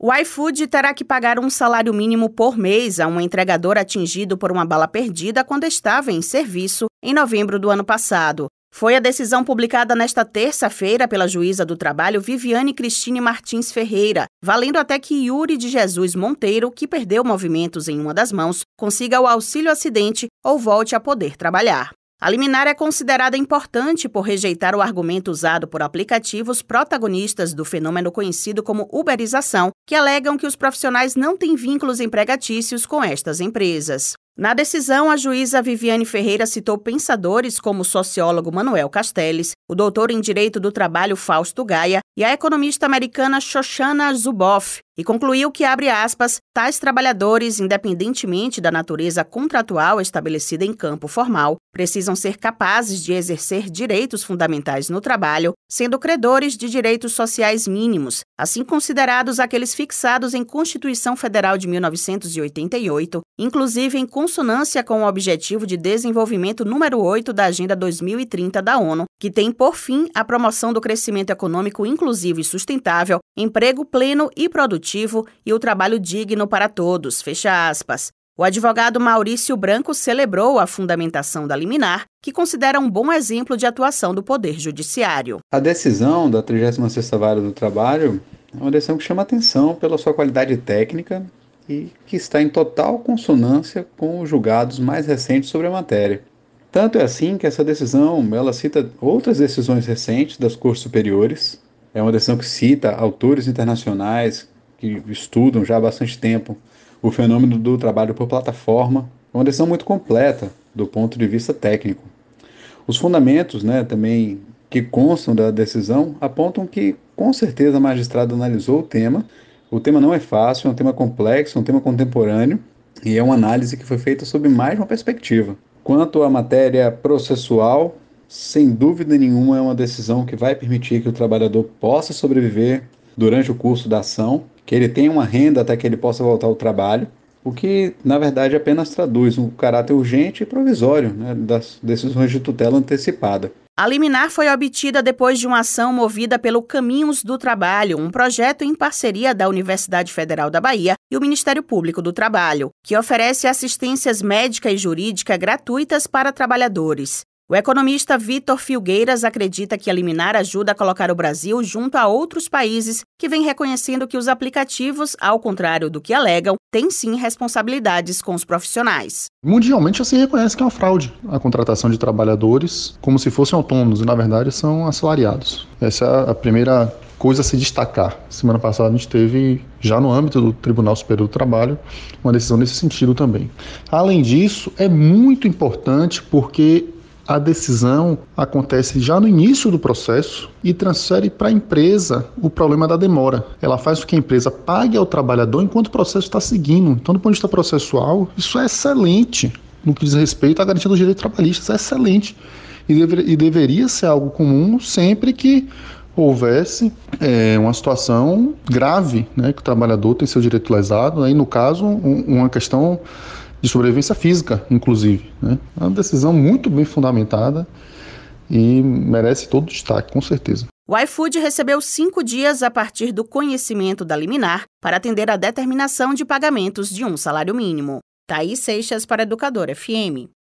O iFood terá que pagar um salário mínimo por mês a um entregador atingido por uma bala perdida quando estava em serviço em novembro do ano passado. Foi a decisão publicada nesta terça-feira pela juíza do trabalho Viviane Cristine Martins Ferreira, valendo até que Yuri de Jesus Monteiro, que perdeu movimentos em uma das mãos, consiga o auxílio acidente ou volte a poder trabalhar. A liminar é considerada importante por rejeitar o argumento usado por aplicativos protagonistas do fenômeno conhecido como uberização, que alegam que os profissionais não têm vínculos empregatícios com estas empresas. Na decisão, a juíza Viviane Ferreira citou pensadores como o sociólogo Manuel Castells, o doutor em Direito do Trabalho Fausto Gaia e a economista americana Shoshana Zuboff, e concluiu que, abre aspas, tais trabalhadores, independentemente da natureza contratual estabelecida em campo formal, precisam ser capazes de exercer direitos fundamentais no trabalho, sendo credores de direitos sociais mínimos, assim considerados aqueles fixados em Constituição Federal de 1988, inclusive em consonância com o Objetivo de Desenvolvimento número 8 da Agenda 2030 da ONU, que tem por fim a promoção do crescimento econômico inclusivo e sustentável, emprego pleno e produtivo e o trabalho digno para todos. Fecha aspas. O advogado Maurício Branco celebrou a fundamentação da liminar, que considera um bom exemplo de atuação do Poder Judiciário. A decisão da 36ª Vara do Trabalho é uma decisão que chama atenção pela sua qualidade técnica e que está em total consonância com os julgados mais recentes sobre a matéria. Tanto é assim que essa decisão ela cita outras decisões recentes das cortes superiores. É uma decisão que cita autores internacionais que estudam já há bastante tempo o fenômeno do trabalho por plataforma. É uma decisão muito completa do ponto de vista técnico. Os fundamentos, né, também que constam da decisão apontam que com certeza a magistrada analisou o tema. O tema não é fácil, é um tema complexo, é um tema contemporâneo e é uma análise que foi feita sob mais uma perspectiva. Quanto à matéria processual, sem dúvida nenhuma é uma decisão que vai permitir que o trabalhador possa sobreviver durante o curso da ação, que ele tenha uma renda até que ele possa voltar ao trabalho, o que na verdade apenas traduz um caráter urgente e provisório né, das decisões de tutela antecipada. A liminar foi obtida depois de uma ação movida pelo Caminhos do Trabalho, um projeto em parceria da Universidade Federal da Bahia e o Ministério Público do Trabalho, que oferece assistências médica e jurídica gratuitas para trabalhadores. O economista Vitor Filgueiras acredita que a liminar ajuda a colocar o Brasil junto a outros países que vêm reconhecendo que os aplicativos, ao contrário do que alegam, têm sim responsabilidades com os profissionais. Mundialmente já se reconhece que é uma fraude a contratação de trabalhadores como se fossem autônomos e, na verdade, são assalariados. Essa é a primeira coisa a se destacar. Semana passada a gente teve, já no âmbito do Tribunal Superior do Trabalho, uma decisão nesse sentido também. Além disso, é muito importante porque a decisão acontece já no início do processo e transfere para a empresa o problema da demora. Ela faz com que a empresa pague ao trabalhador enquanto o processo está seguindo. Então, do ponto de vista processual, isso é excelente no que diz respeito à garantia dos direitos trabalhistas. É excelente. E, e deveria ser algo comum sempre que houvesse é, uma situação grave, né, que o trabalhador tem seu direito lesado, aí no caso um, uma questão de sobrevivência física, inclusive. Né? É uma decisão muito bem fundamentada e merece todo destaque, com certeza. O iFood recebeu cinco dias a partir do conhecimento da liminar para atender a determinação de pagamentos de um salário mínimo. Thaís Seixas para Educador FM.